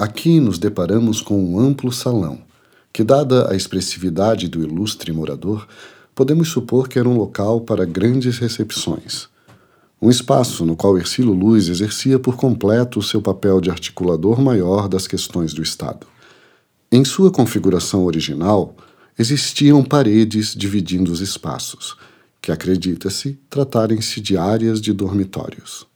Aqui nos deparamos com um amplo salão, que, dada a expressividade do ilustre morador, podemos supor que era um local para grandes recepções. Um espaço no qual Ercílio Luz exercia por completo o seu papel de articulador maior das questões do Estado. Em sua configuração original, existiam paredes dividindo os espaços, que acredita-se tratarem-se de áreas de dormitórios.